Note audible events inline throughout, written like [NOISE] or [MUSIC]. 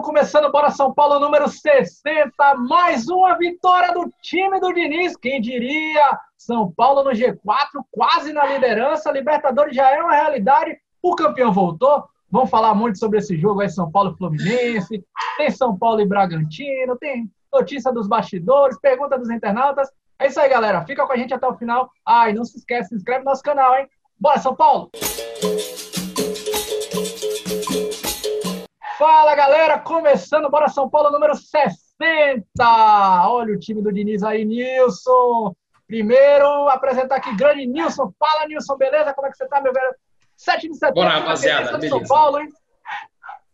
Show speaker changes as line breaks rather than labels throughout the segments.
estamos começando Bora São Paulo número 60, mais uma vitória do time do Diniz, quem diria? São Paulo no G4, quase na liderança, Libertadores já é uma realidade, o campeão voltou. Vamos falar muito sobre esse jogo aí, São Paulo Fluminense, tem São Paulo e Bragantino, tem notícia dos bastidores, pergunta dos internautas. É isso aí, galera. Fica com a gente até o final. Ah, não se esquece, se inscreve no nosso canal, hein? Bora, São Paulo! Fala galera, começando Bora São Paulo número 60. Olha o time do Diniz aí, Nilson. Primeiro, apresentar aqui grande Nilson. Fala, Nilson, beleza? Como é que você tá, meu velho? 7 de setembro.
Bora, rapaziada. Beleza. São Paulo, hein?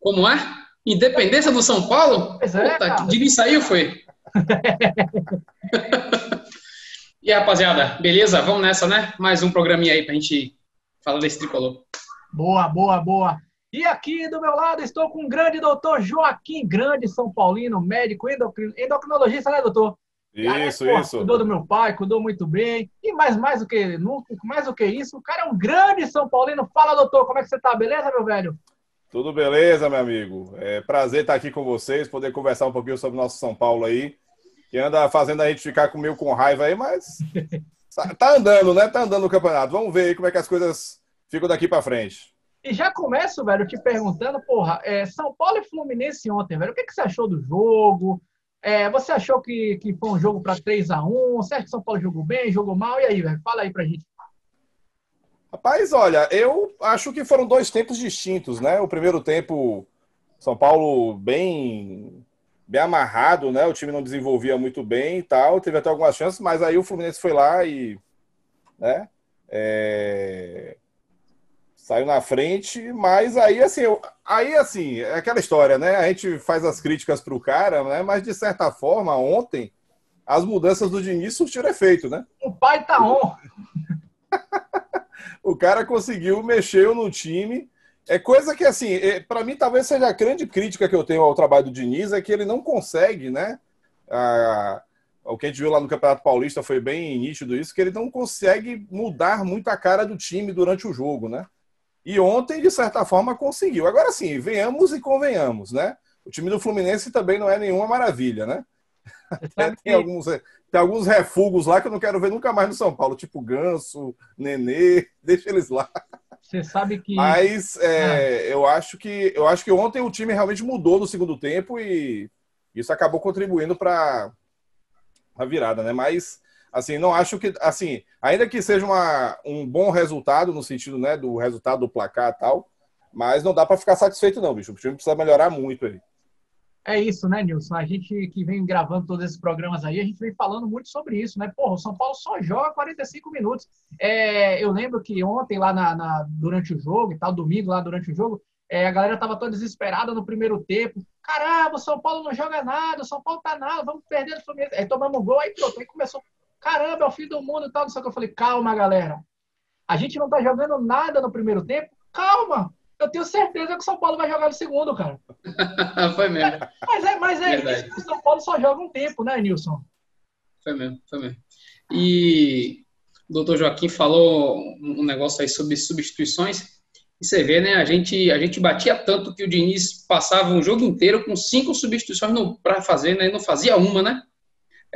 Como é? Independência do São Paulo?
Pois é,
Puta, que Diniz saiu, foi? [LAUGHS] e aí, rapaziada, beleza? Vamos nessa, né? Mais um programinha aí pra gente falar desse tricolor.
Boa, boa, boa. E aqui do meu lado estou com o grande doutor Joaquim Grande, São Paulino, médico endocrinologista, né, doutor?
Isso,
cara,
isso.
Cuidou do meu pai, cuidou muito bem. E mais, mais do que mais do que isso, o cara é um grande São Paulino. Fala, doutor, como é que você tá? Beleza, meu velho?
Tudo beleza, meu amigo. É prazer estar aqui com vocês, poder conversar um pouquinho sobre o nosso São Paulo aí, que anda fazendo a gente ficar meio com raiva aí, mas [LAUGHS] tá andando, né? Tá andando o campeonato. Vamos ver aí como é que as coisas ficam daqui para frente.
E já começo, velho, te perguntando, porra, é, São Paulo e Fluminense ontem, velho, o que, que você achou do jogo? É, você achou que, que foi um jogo para 3 a 1 Você acha que São Paulo jogou bem, jogou mal? E aí, velho? Fala aí pra gente.
Rapaz, olha, eu acho que foram dois tempos distintos, né? O primeiro tempo, São Paulo bem bem amarrado, né? O time não desenvolvia muito bem e tal, teve até algumas chances, mas aí o Fluminense foi lá e, né? É saiu na frente, mas aí assim, eu, aí assim, é aquela história, né? A gente faz as críticas para o cara, né? Mas de certa forma, ontem as mudanças do Diniz surtiram efeito, né?
O pai tá on. [LAUGHS]
o cara conseguiu mexer no time. É coisa que assim, é, para mim talvez seja a grande crítica que eu tenho ao trabalho do Diniz é que ele não consegue, né? A, o que a gente viu lá no Campeonato Paulista foi bem nítido isso, que ele não consegue mudar muito a cara do time durante o jogo, né? E ontem, de certa forma, conseguiu. Agora sim, venhamos e convenhamos, né? O time do Fluminense também não é nenhuma maravilha, né? [LAUGHS] tem, alguns, tem alguns refugos lá que eu não quero ver nunca mais no São Paulo, tipo Ganso, Nenê, [LAUGHS] deixa eles lá.
Você sabe que.
Mas é, é. eu acho que eu acho que ontem o time realmente mudou no segundo tempo e isso acabou contribuindo para a virada, né? Mas assim, não acho que, assim, ainda que seja uma, um bom resultado, no sentido, né, do resultado do placar e tal, mas não dá para ficar satisfeito não, bicho. O time precisa melhorar muito aí.
É isso, né, Nilson? A gente que vem gravando todos esses programas aí, a gente vem falando muito sobre isso, né? Porra, o São Paulo só joga 45 minutos. É, eu lembro que ontem, lá na, na, durante o jogo e tal, domingo lá durante o jogo, é, a galera tava toda desesperada no primeiro tempo. Caramba, o São Paulo não joga nada, o São Paulo tá nada, vamos perder o Fluminense. Aí tomamos gol, aí pronto, aí começou caramba, é o fim do mundo e tal, não sei o que. Eu falei, calma, galera. A gente não tá jogando nada no primeiro tempo. Calma. Eu tenho certeza que o São Paulo vai jogar no segundo, cara. [LAUGHS]
foi mesmo.
Mas é, mas é isso, o São Paulo só joga um tempo, né, Nilson?
Foi mesmo, foi mesmo. E o doutor Joaquim falou um negócio aí sobre substituições. E você vê, né? A gente, a gente batia tanto que o Diniz passava um jogo inteiro com cinco substituições para fazer, né? E não fazia uma, né?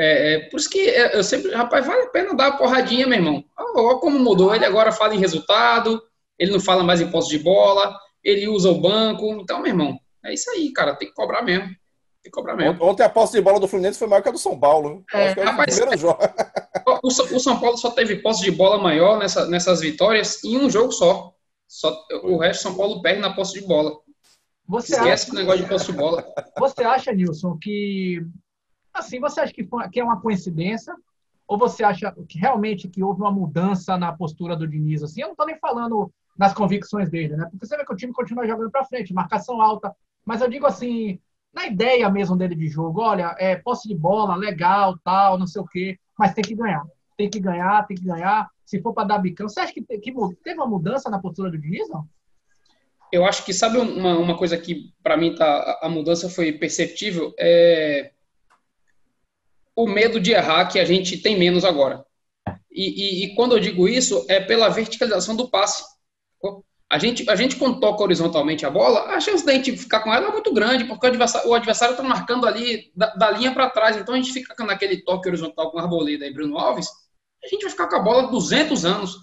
É, é, por isso que é, eu sempre, rapaz, vale a pena dar uma porradinha, meu irmão. Olha como mudou. Ele agora fala em resultado, ele não fala mais em posse de bola, ele usa o banco. Então, meu irmão, é isso aí, cara. Tem que cobrar mesmo. Tem que cobrar mesmo.
Ontem a posse de bola do Fluminense foi maior que a do São Paulo.
É,
é
rapaz, o, o, São Paulo só teve posse de bola maior nessa, nessas vitórias em um jogo só. só o resto São Paulo perde na posse de bola. Você Esquece acha... o negócio de posse de bola.
Você acha, Nilson, que Assim, você acha que, foi, que é uma coincidência? Ou você acha que realmente que houve uma mudança na postura do Diniz? Assim, eu não estou nem falando nas convicções dele, né? Porque você vê que o time continua jogando para frente, marcação alta. Mas eu digo assim, na ideia mesmo dele de jogo, olha, é posse de bola, legal, tal, não sei o quê, mas tem que ganhar. Tem que ganhar, tem que ganhar. Se for para dar bicão, você acha que, que teve uma mudança na postura do Diniz, não?
Eu acho que, sabe uma, uma coisa que, para mim, tá, a mudança foi perceptível? É o medo de errar que a gente tem menos agora. E, e, e, quando eu digo isso, é pela verticalização do passe. A gente, a gente, quando toca horizontalmente a bola, a chance da gente ficar com ela é muito grande, porque o adversário está marcando ali da, da linha para trás. Então a gente fica naquele toque horizontal com Arboleda e Bruno Alves, a gente vai ficar com a bola 200 anos.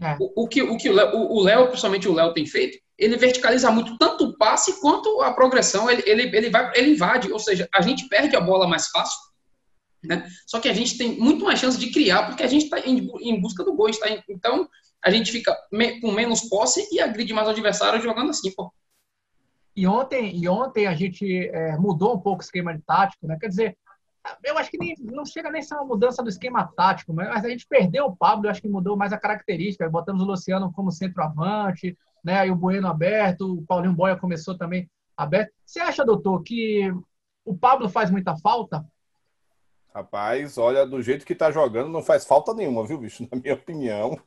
É. O, o, que o, que o Léo, principalmente o Léo, tem feito, ele verticaliza muito tanto o passe quanto a progressão. Ele, ele, ele, vai, ele invade, ou seja, a gente perde a bola mais fácil. Né? Só que a gente tem muito mais chance de criar, porque a gente está em, busca do gol. Em, então, a gente fica me, com menos posse e agride mais o adversário jogando assim, pô.
E ontem, e ontem a gente é, mudou um pouco o esquema de tático, né? Quer dizer, eu acho que nem, não chega nem a ser uma mudança do esquema tático, mas a gente perdeu o Pablo, eu acho que mudou mais a característica. Botamos o Luciano como centroavante, né? E o Bueno aberto, o Paulinho Boia começou também aberto. Você acha, doutor, que o Pablo faz muita falta?
Rapaz, olha, do jeito que tá jogando, não faz falta nenhuma, viu, bicho? [LAUGHS] Na minha opinião.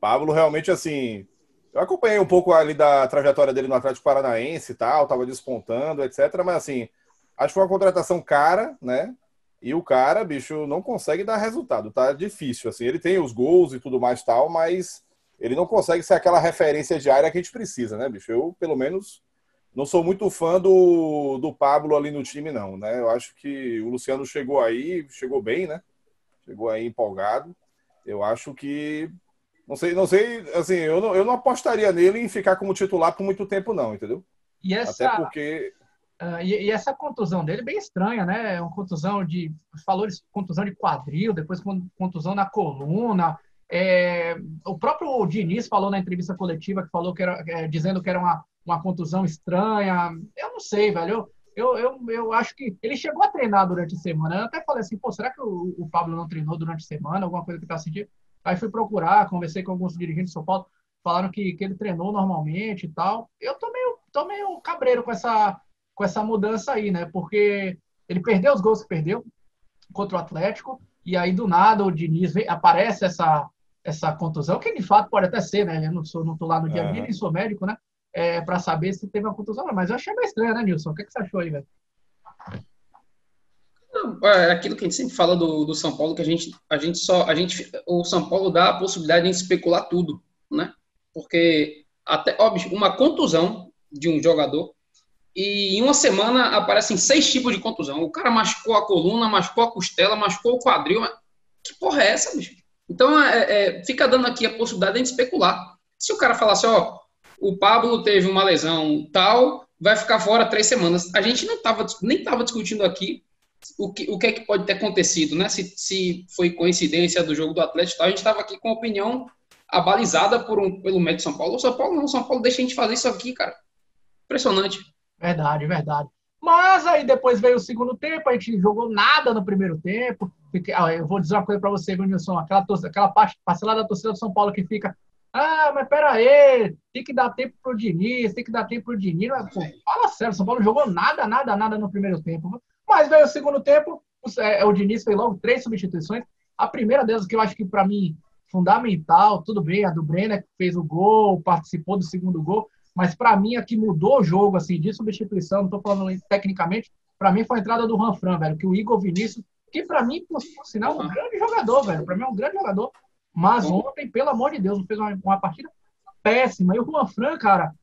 Pablo realmente, assim. Eu acompanhei um pouco ali da trajetória dele no Atlético Paranaense e tal, tava despontando, etc. Mas, assim, acho que foi uma contratação cara, né? E o cara, bicho, não consegue dar resultado. Tá difícil, assim. Ele tem os gols e tudo mais tal, mas ele não consegue ser aquela referência diária que a gente precisa, né, bicho? Eu, pelo menos, não sou muito fã do, do Pablo ali no time, não, né? Eu acho que o Luciano chegou aí, chegou bem, né? Chegou aí empolgado. Eu acho que. Não sei, não sei, assim, eu não, eu não apostaria nele em ficar como titular por muito tempo, não, entendeu?
E essa, Até porque. Uh, e, e, essa contusão dele é bem estranha, né? É uma contusão de. Falou de contusão de quadril, depois contusão na coluna. É, o próprio Diniz falou na entrevista coletiva que falou que era, é, dizendo que era uma uma contusão estranha. Eu não sei, velho. Eu, eu, eu acho que ele chegou a treinar durante a semana. Eu até falei assim, pô, será que o, o Pablo não treinou durante a semana? Alguma coisa que tá sentindo? Aí fui procurar, conversei com alguns dirigentes de São Paulo, falaram que, que ele treinou normalmente e tal. Eu tô meio, tô meio cabreiro com essa, com essa mudança aí, né? Porque ele perdeu os gols que perdeu contra o Atlético, e aí do nada o Diniz vem, aparece essa, essa contusão, que de fato pode até ser, né? Eu não, sou, não tô lá no dia a dia, nem sou médico, né? É, para saber se teve uma contusão. Mas eu achei meio estranho, né, Nilson? O que, que você achou aí, velho?
É aquilo que a gente sempre fala do, do São Paulo, que a gente, a gente só, a gente, o São Paulo dá a possibilidade de especular tudo, né? Porque até, óbvio, uma contusão de um jogador e em uma semana aparecem seis tipos de contusão. O cara machucou a coluna, machucou a costela, machucou o quadril. Que porra é essa, bicho? Então, é, é, fica dando aqui a possibilidade de especular. Se o cara falasse, ó, o Pablo teve uma lesão tal, vai ficar fora três semanas. A gente não tava, nem estava discutindo aqui o que, o que é que pode ter acontecido, né? Se, se foi coincidência do jogo do Atlético tal, a gente estava aqui com a opinião abalizada por um, pelo médico São Paulo. O São Paulo não, São Paulo deixa a gente fazer isso aqui, cara. Impressionante.
Verdade, verdade. Mas aí depois veio o segundo tempo, a gente jogou nada no primeiro tempo. Eu vou dizer uma coisa para você, Wilson, aquela, aquela parte, parcelada da torcida do São Paulo que fica ah, mas pera aí, tem que dar tempo pro Diniz, tem que dar tempo pro Diniz. Pô, fala sério, São Paulo não jogou nada, nada, nada no primeiro tempo. Mas veio o segundo tempo, o, é, o Diniz fez logo três substituições. A primeira delas, que eu acho que para mim fundamental, tudo bem, a do Brenner que fez o gol, participou do segundo gol, mas para mim a que mudou o jogo assim de substituição, não estou falando tecnicamente, para mim foi a entrada do Ranfran, velho, que o Igor Vinícius, que para mim, por sinal, é um grande jogador, velho, para mim é um grande jogador. Mas ontem, pelo amor de Deus, fez uma, uma partida péssima. E o Juan Fran, cara,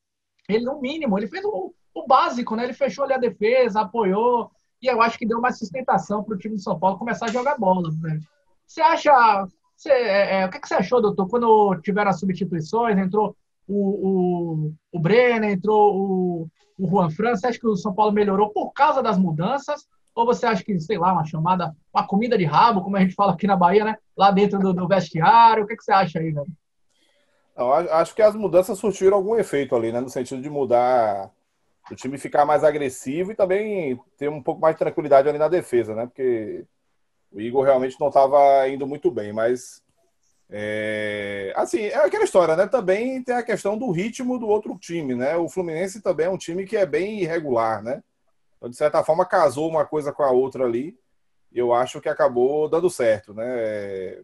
ele no mínimo, ele fez o, o, básico, né? Ele fechou ali a defesa, apoiou. E eu acho que deu uma sustentação para o time de São Paulo começar a jogar bola. Né? Você acha. Você, é, é, o que, que, você achou, doutor, quando tiveram as substituições? Entrou o, o, o Brenner, entrou o, o Juan Fran. Você acha que o São Paulo melhorou por causa das mudanças? Ou você acha que, sei lá, uma chamada, uma comida de rabo, como a gente fala aqui na Bahia, né? Lá dentro do, do vestiário. O que, que você acha aí, velho?
Não, acho que as mudanças surtiram algum efeito ali, né? No sentido de mudar o time ficar mais agressivo e também ter um pouco mais de tranquilidade ali na defesa, né? Porque o Igor realmente não estava indo muito bem, mas é, assim, é aquela história, né? Também tem a questão do ritmo do outro time, né? O Fluminense também é um time que é bem irregular, né? Então, de certa forma, casou uma coisa com a outra ali. E eu acho que acabou dando certo, né? É,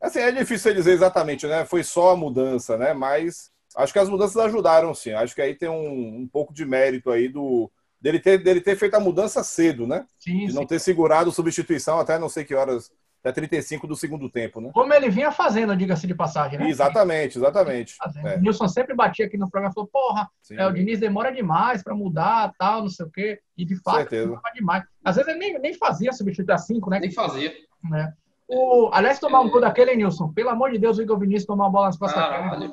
assim, é difícil dizer exatamente, né? Foi só a mudança, né? Mas acho que as mudanças ajudaram, sim. Acho que aí tem um, um pouco de mérito aí do dele ter, dele ter feito a mudança cedo, né? Sim, de não sim. ter segurado substituição até não sei que horas até 35 do segundo tempo, né?
Como ele vinha fazendo, diga-se de passagem, né?
Exatamente, exatamente.
É. O Nilson sempre batia aqui no programa e falou, porra, é, o Diniz demora demais para mudar, tal, não sei o quê. E de fato, demora demais. Às vezes ele nem, nem fazia substituir a 5, né?
Nem fazia.
É. O, aliás, tomar um gol daquele, Nilson. Pelo amor de Deus, o Igor Vinícius tomar uma bola nas costas
Caralho,
daquele.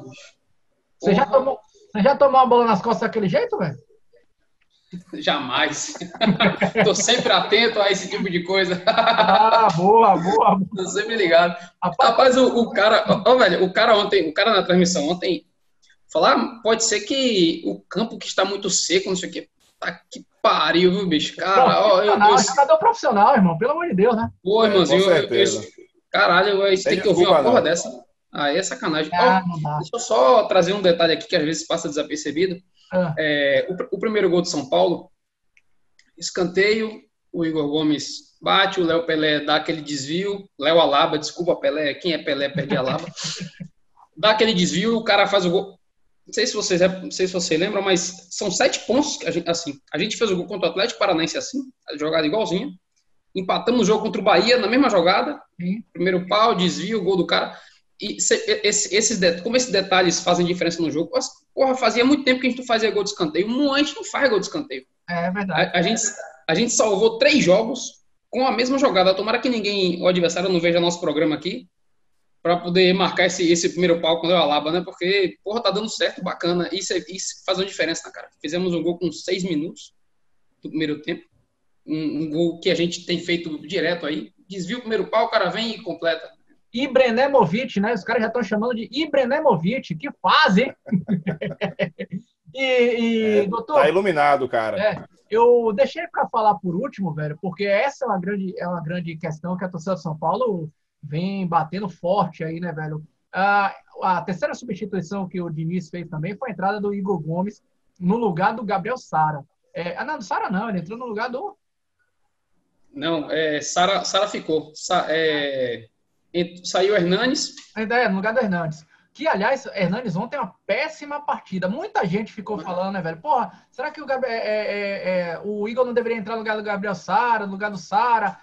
Você já, tomou, você já tomou uma bola nas costas daquele jeito, velho?
Jamais. [LAUGHS] Tô sempre atento a esse tipo de coisa.
ah, boa, boa.
Tô sempre ligado. Rapaz, Rapaz o, o, cara, ó, velho, o cara ontem, o cara na transmissão ontem, falar, pode ser que o campo que está muito seco, não sei o quê. Tá que pariu, viu, bicho? Cara, ó, eu,
eu, jogador profissional, irmão, pelo amor de Deus, né?
Pô, irmãozinho, eu, eu, caralho, eu, tem que ouvir uma porra dessa. Aí é sacanagem. Ah, oh, deixa eu só trazer um detalhe aqui que às vezes passa desapercebido. Ah. É, o, o, primeiro gol de São Paulo, escanteio, o Igor Gomes bate, o Léo Pelé dá aquele desvio, Léo Alaba, desculpa Pelé, quem é Pelé perde Alaba, [LAUGHS] dá aquele desvio, o cara faz o gol. Não sei se vocês, não sei se vocês lembram, mas são sete pontos que a gente, assim, a gente fez o gol contra o Atlético Paranaense assim, jogada igualzinha. Empatamos o jogo contra o Bahia na mesma jogada. Primeiro pau, desvio, gol do cara. E esse, esses, como esses detalhes fazem diferença no jogo, porra, fazia muito tempo que a gente não fazia gol de escanteio. Um a gente não faz gol de escanteio.
É verdade.
A, a, gente, a gente salvou três jogos com a mesma jogada. Tomara que ninguém, o adversário, não veja nosso programa aqui para poder marcar esse, esse primeiro pau quando eu alaba, né? Porque, porra, tá dando certo, bacana. Isso, é, isso faz uma diferença, né, cara? Fizemos um gol com seis minutos do primeiro tempo. Um, um gol que a gente tem feito direto aí. Desvia o primeiro pau, o cara vem e completa.
Ibrenemovic, né? Os caras já estão chamando de Ibrenemovic. Que fase! [LAUGHS] e, e é, doutor.
Tá iluminado, cara.
É, eu deixei para falar por último, velho, porque essa é uma grande, é uma grande questão que a torcida de São Paulo vem batendo forte aí, né, velho? A, a terceira substituição que o Diniz fez também foi a entrada do Igor Gomes no lugar do Gabriel Sara. É, ah, não, do Sara não, ele entrou no lugar do.
Não, é, Sara, Sara ficou. Sa, é, saiu Hernanes.
É, no lugar do Hernanes. Que, aliás, Hernanes ontem é uma péssima partida. Muita gente ficou falando, né, velho? Porra, será que o, Gabriel, é, é, é, o Igor não deveria entrar no lugar do Gabriel Sara, no lugar do Sara?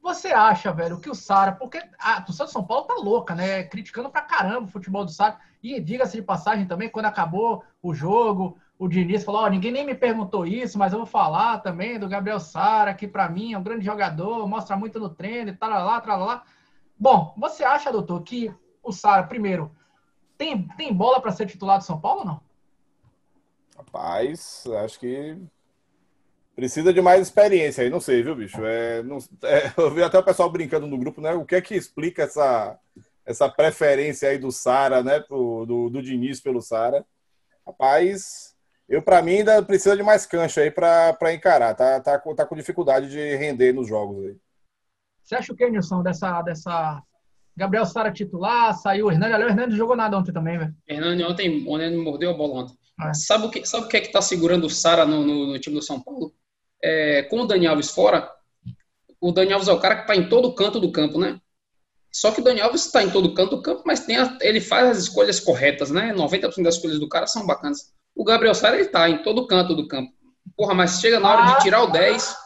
Você acha, velho, que o Sara, porque a torcida de São Paulo tá louca, né? Criticando pra caramba o futebol do Sara. E diga-se de passagem também, quando acabou o jogo, o Diniz falou: Ó, oh, ninguém nem me perguntou isso, mas eu vou falar também do Gabriel Sara, que para mim é um grande jogador, mostra muito no treino e tal, lá, tal, lá. Bom, você acha, doutor, que o Sara, primeiro, tem, tem bola para ser titular do São Paulo ou não?
Rapaz, acho que precisa de mais experiência aí, não sei, viu, bicho? É, não, é, [LAUGHS] eu vi até o pessoal brincando no grupo, né? O que é que explica essa, essa preferência aí do Sara, né? Pro, do, do Diniz pelo Sara? Rapaz, eu para mim ainda precisa de mais cancha aí para encarar. Tá, tá, tá com dificuldade de render nos jogos aí.
Você acha o que, Nilson, dessa, dessa. Gabriel Sara titular, saiu o Hernani. Aliás, o Hernani jogou nada ontem também, velho.
Hernani ontem, ontem mordeu a bola ontem. É. Sabe, o que, sabe o que é que tá segurando o Sara no, no, no, time do São Paulo? É, com o Dani Alves fora, o Dani Alves é o cara que tá em todo canto do campo, né? Só que o Dani Alves está em todo canto do campo, mas tem a, ele faz as escolhas corretas, né? 90% das escolhas do cara são bacanas. O Gabriel Sara, ele tá em todo canto do campo. Porra, mas chega na hora de tirar o 10,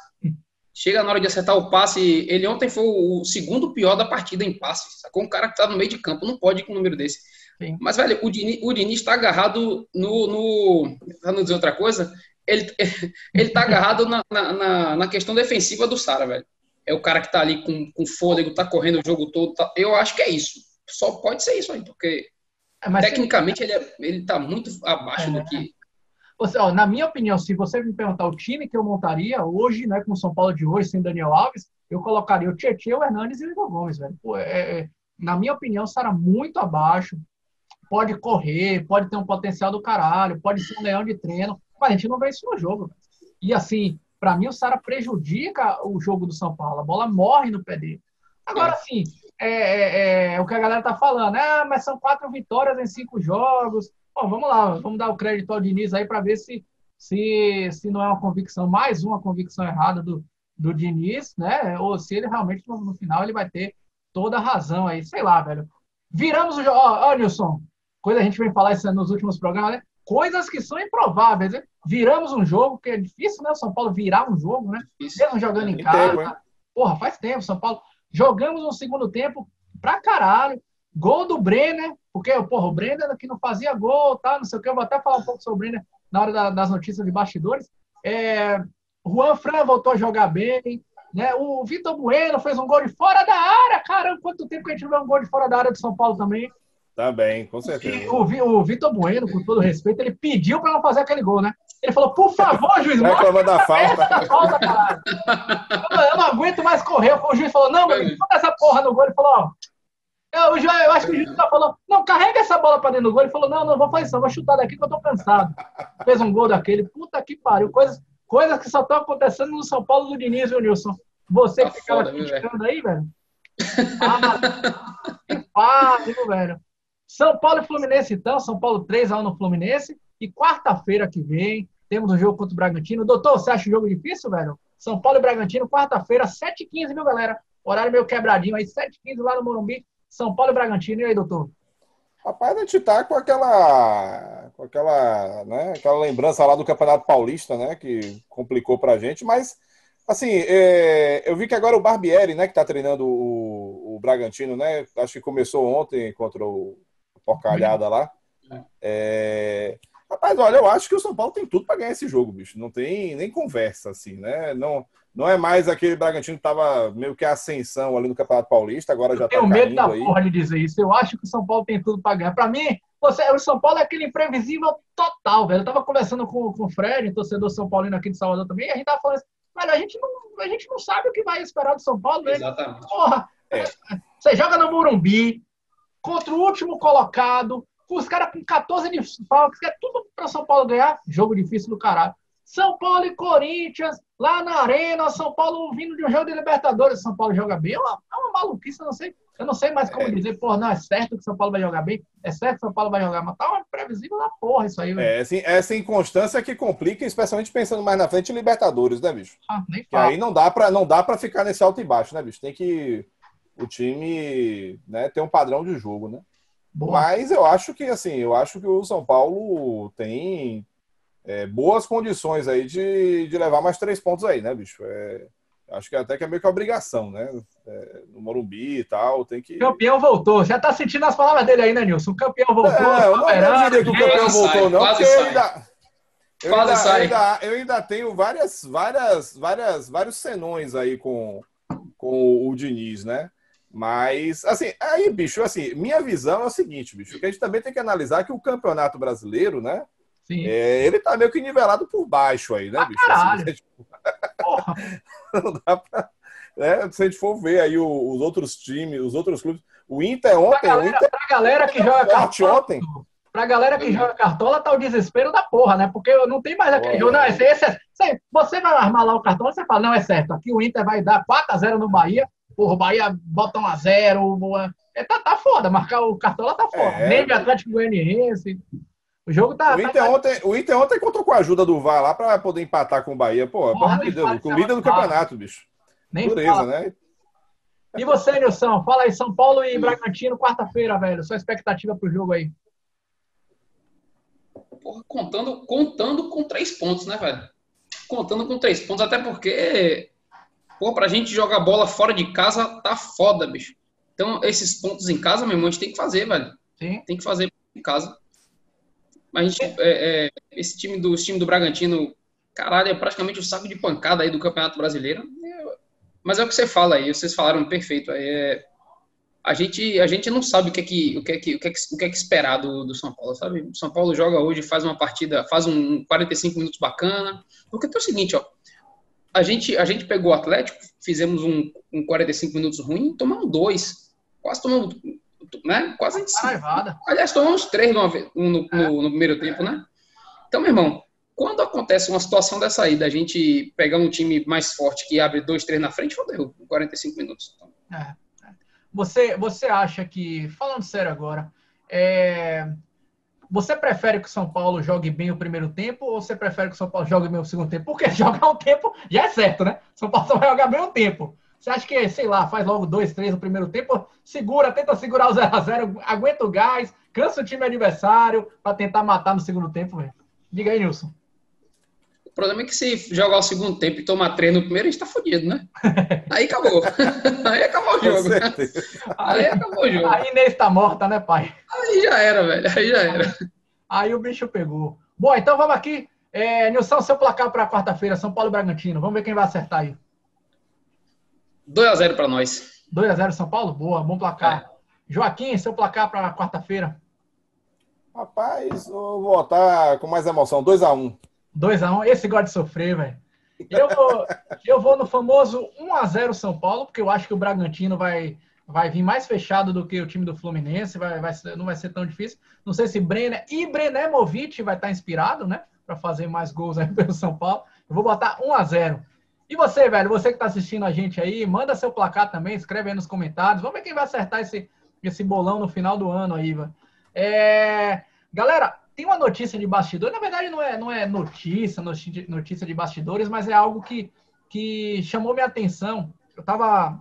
chega na hora de acertar o passe. Ele ontem foi o segundo pior da partida em passe. Sacou? Um cara que tá no meio de campo, não pode ir com um número desse. Sim. Mas, velho, o Dini, o Dini está agarrado no. no pra não dizer outra coisa, ele, [LAUGHS] ele tá agarrado na, na, na questão defensiva do Sara, velho. É o cara que tá ali com, com fôlego, tá correndo o jogo todo. Tá, eu acho que é isso. Só pode ser isso aí, porque é, tecnicamente ele, é, ele tá muito abaixo é, do que
você, ó, na minha opinião, se você me perguntar o time que eu montaria hoje, né, com o São Paulo de hoje, sem Daniel Alves, eu colocaria o Tietchan, o Hernandes e o Igor Gomes, velho. Pô, é, é, na minha opinião, será muito abaixo. Pode correr, pode ter um potencial do caralho, pode ser um leão de treino, mas a gente não vê isso no jogo. E assim, para mim, o Sara prejudica o jogo do São Paulo. A bola morre no pé dele. Agora, assim, é, é, é, o que a galera tá falando. Ah, mas são quatro vitórias em cinco jogos. Bom, vamos lá, vamos dar o crédito ao Diniz aí para ver se, se, se não é uma convicção, mais uma convicção errada do, do Diniz, né? Ou se ele realmente, no, no final, ele vai ter toda a razão aí. Sei lá, velho. Viramos o jogo. Ó, ó, Nilson, coisa a gente vem falar isso nos últimos programas, né? Coisas que são improváveis, né? Viramos um jogo, que é difícil, né? O São Paulo virar um jogo, né? Mesmo jogando em casa. Tempo, Porra, faz tempo, São Paulo Jogamos no segundo tempo pra caralho. Gol do Brenner, porque porra, o Brenner que não fazia gol, tá? Não sei o que, eu vou até falar um pouco sobre o Brenner na hora da, das notícias de bastidores. É, Juan Fran voltou a jogar bem. Né? O Vitor Bueno fez um gol de fora da área. Caramba, quanto tempo que a gente não vê um gol de fora da área do São Paulo também.
Também, com certeza.
E o, o Vitor Bueno, com todo respeito, ele pediu para não fazer aquele gol, né? Ele falou, por favor, juiz,
mostra da falta.
da falta, caralho. Eu, eu, não aguento mais correr. O juiz falou, não, mas bota essa porra no gol. Ele falou, ó. Eu, eu, eu acho que o juiz falou, não, carrega essa bola para dentro do gol. Ele falou, não, não, vou fazer isso, vou chutar daqui que eu tô cansado. Fez um gol daquele. Puta que pariu. Coisas, coisas que só estão acontecendo no São Paulo do Diniz, viu, Nilson? Você tá que ficava criticando aí, velho. Ah, que pariu, velho. São Paulo e Fluminense, então. São Paulo 3x1 no Fluminense. E quarta-feira que vem, temos um jogo contra o Bragantino. Doutor, você acha o jogo difícil, velho? São Paulo e Bragantino, quarta-feira, 7h15, viu, galera? Horário meio quebradinho aí, 7h15 lá no Morumbi. São Paulo e Bragantino. E aí, doutor?
Rapaz, a gente tá com aquela, com aquela, né, aquela lembrança lá do Campeonato Paulista, né, que complicou pra gente, mas, assim, é, eu vi que agora o Barbieri, né, que tá treinando o, o Bragantino, né, acho que começou ontem contra o Porcalhada lá. É, rapaz, olha, eu acho que o São Paulo tem tudo para ganhar esse jogo, bicho, não tem nem conversa, assim, né, não... Não é mais aquele Bragantino que estava meio que a ascensão ali no Campeonato Paulista, agora eu já está
caindo medo da aí. porra de dizer isso. Eu acho que o São Paulo tem tudo para ganhar. Para mim, você, o São Paulo é aquele imprevisível total, velho. Eu tava conversando com, com o Fred, torcedor São Paulino aqui de Salvador também, e a gente tava falando assim, velho, a gente não, a gente não sabe o que vai esperar do São Paulo, velho.
Exatamente.
Porra, é. você joga no Morumbi, contra o último colocado, com os caras com 14 de falcos, que é tudo para São Paulo ganhar. Jogo difícil do caralho. São Paulo e Corinthians, lá na Arena, São Paulo vindo de um jogo de Libertadores, São Paulo joga bem, é uma, é uma maluquice, eu não sei. Eu não sei mais como é. dizer, pô, não, é certo que São Paulo vai jogar bem, é certo que São Paulo vai jogar, mas tá uma previsível da porra isso aí, velho.
É, assim, essa inconstância que complica, especialmente pensando mais na frente em Libertadores, né, bicho?
Ah, nem
que aí não dá para não dá para ficar nesse alto e baixo, né, bicho? Tem que o time, né, ter um padrão de jogo, né? Boa. Mas eu acho que assim, eu acho que o São Paulo tem é, boas condições aí de, de levar mais três pontos aí, né, bicho? É, acho que até que é meio que obrigação, né? É, no Morumbi e tal, tem que.
O campeão voltou. Já tá sentindo as palavras dele aí, né, Nilson? O campeão voltou. É,
eu não, não diria que o campeão voltou, não, porque eu ainda. Eu ainda, eu ainda, eu ainda, tenho várias, várias, várias, vários senões aí com, com o Diniz, né? Mas, assim, aí, bicho, assim, minha visão é o seguinte, bicho, que a gente também tem que analisar que o campeonato brasileiro, né? É, ele tá meio que nivelado por baixo aí, né, ah, bicho?
Assim, tipo, [LAUGHS]
não dá pra. Né? Se a gente for ver aí os outros times, os outros clubes. O Inter ontem. Pra
galera,
Inter,
pra galera que joga
cartola, ontem.
Pra galera que joga cartola, tá o desespero da porra, né? Porque não tem mais aquele jogo. Não, esse, esse, esse, você vai armar lá o cartão, você fala, não, é certo. Aqui o Inter vai dar 4x0 no Bahia. Porra, o Bahia bota 1x0. É, tá, tá foda, marcar o cartola tá foda. É, Nem de Atlético Goianiense. O jogo tá.
O Inter, tá... Ontem, o Inter ontem contou com a ajuda do VAR lá para poder empatar com o Bahia. Pô, pelo amor de Deus, com o líder do campeonato, bicho.
Nem Dureza, fala. né? E você, Nilson? Fala aí, São Paulo e Bragantino, quarta-feira, velho. Sua expectativa pro jogo aí?
Porra, contando, contando com três pontos, né, velho? Contando com três pontos, até porque, pô, pra gente jogar bola fora de casa tá foda, bicho. Então, esses pontos em casa, meu irmão, a gente tem que fazer, velho.
Sim.
Tem que fazer em casa. Mas gente, é, é, esse time do, time do Bragantino, caralho, é praticamente o saco de pancada aí do Campeonato Brasileiro. Mas é o que você fala aí, vocês falaram perfeito. É, a, gente, a gente não sabe o que é que, o que, é que, o que, é que, o que, é que esperar do, do São Paulo, sabe? O São Paulo joga hoje, faz uma partida, faz um 45 minutos bacana. Porque tem o seguinte, ó. A gente, a gente pegou o Atlético, fizemos um, um 45 minutos ruim, tomamos dois. Quase tomamos né? Quase a gente.
Raivada.
Aliás, tomamos três no, no, é. no, no, primeiro tempo, né? Então, meu irmão, quando acontece uma situação dessa aí, da gente pegar um time mais forte que abre dois, três na frente, fodeu, 45 minutos.
É, é. Você, você acha que, falando sério agora, é, você prefere que o São Paulo jogue bem o primeiro tempo ou você prefere que o São Paulo jogue bem o segundo tempo? Porque [LAUGHS] jogar um tempo já é certo, né? São Paulo só vai jogar bem o tempo. Você acha que, sei lá, faz logo dois, três no primeiro tempo, segura, tenta segurar o 0x0, aguenta o gás, cansa o time adversário para tentar matar no segundo tempo, velho. Diga aí, Nilson.
problema é que se jogar o segundo tempo e tomar três no primeiro, a gente tá fodido, né? Aí acabou. [LAUGHS] aí acabou o jogo.
Aí acabou o jogo. Aí Inês tá morta, né, pai?
Aí já era, velho. Aí já era.
Aí o bicho pegou. Bom, então vamos aqui. É, Nilson, seu placar para quarta-feira, São Paulo e Bragantino. Vamos ver quem vai acertar aí.
2x0 para nós.
2x0 São Paulo? Boa, bom placar. É. Joaquim, seu placar para quarta-feira.
Rapaz, vou votar com mais emoção. 2x1.
2x1. Esse gosta de sofrer, velho. Eu vou, [LAUGHS] eu vou no famoso 1x0 São Paulo, porque eu acho que o Bragantino vai, vai vir mais fechado do que o time do Fluminense, vai, vai, não vai ser tão difícil. Não sei se Brenner e Brenemovic vai estar inspirado, né? Para fazer mais gols aí pelo São Paulo. Eu vou botar 1x0. E você, velho, você que está assistindo a gente aí, manda seu placar também, escreve aí nos comentários. Vamos ver quem vai acertar esse, esse bolão no final do ano aí, velho. É... Galera, tem uma notícia de bastidores. Na verdade, não é, não é notícia, notícia de bastidores, mas é algo que, que chamou minha atenção. Eu estava